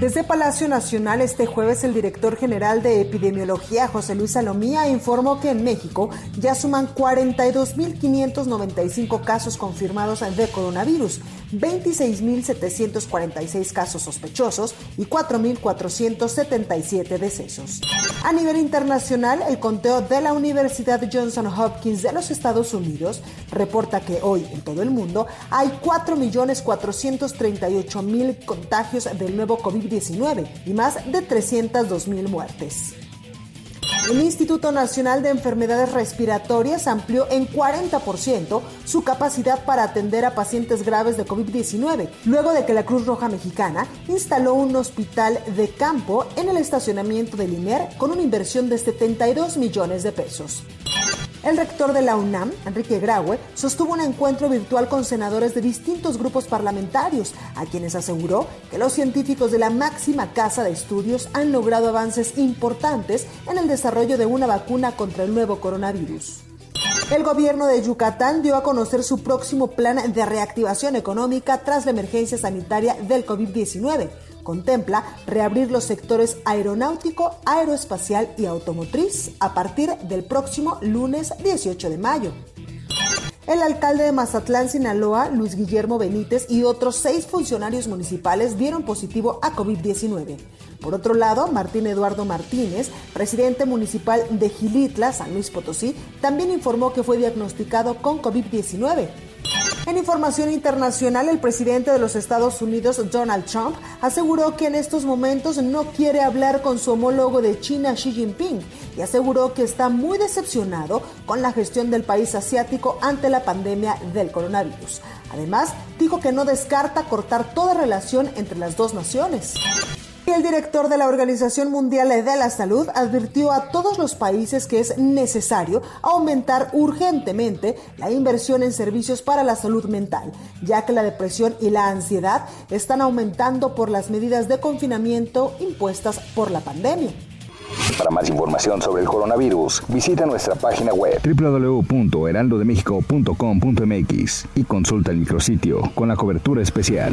Desde Palacio Nacional este jueves el director general de epidemiología José Luis Salomía informó que en México ya suman 42.595 casos confirmados de coronavirus, 26.746 casos sospechosos y 4.477 decesos. A nivel internacional, el conteo de la Universidad Johnson Hopkins de los Estados Unidos reporta que hoy en todo el mundo hay 4.438.000 contagios del nuevo COVID-19 y más de 302.000 muertes. El Instituto Nacional de Enfermedades Respiratorias amplió en 40% su capacidad para atender a pacientes graves de COVID-19, luego de que la Cruz Roja Mexicana instaló un hospital de campo en el estacionamiento del INER con una inversión de 72 millones de pesos. El rector de la UNAM, Enrique Graue, sostuvo un encuentro virtual con senadores de distintos grupos parlamentarios, a quienes aseguró que los científicos de la máxima casa de estudios han logrado avances importantes en el desarrollo de una vacuna contra el nuevo coronavirus. El gobierno de Yucatán dio a conocer su próximo plan de reactivación económica tras la emergencia sanitaria del COVID-19 contempla reabrir los sectores aeronáutico, aeroespacial y automotriz a partir del próximo lunes 18 de mayo. El alcalde de Mazatlán, Sinaloa, Luis Guillermo Benítez y otros seis funcionarios municipales dieron positivo a COVID-19. Por otro lado, Martín Eduardo Martínez, presidente municipal de Gilitla, San Luis Potosí, también informó que fue diagnosticado con COVID-19. En información internacional, el presidente de los Estados Unidos, Donald Trump, aseguró que en estos momentos no quiere hablar con su homólogo de China, Xi Jinping, y aseguró que está muy decepcionado con la gestión del país asiático ante la pandemia del coronavirus. Además, dijo que no descarta cortar toda relación entre las dos naciones. El director de la Organización Mundial de la Salud advirtió a todos los países que es necesario aumentar urgentemente la inversión en servicios para la salud mental, ya que la depresión y la ansiedad están aumentando por las medidas de confinamiento impuestas por la pandemia. Para más información sobre el coronavirus, visita nuestra página web www.heraldodemexico.com.mx y consulta el micrositio con la cobertura especial.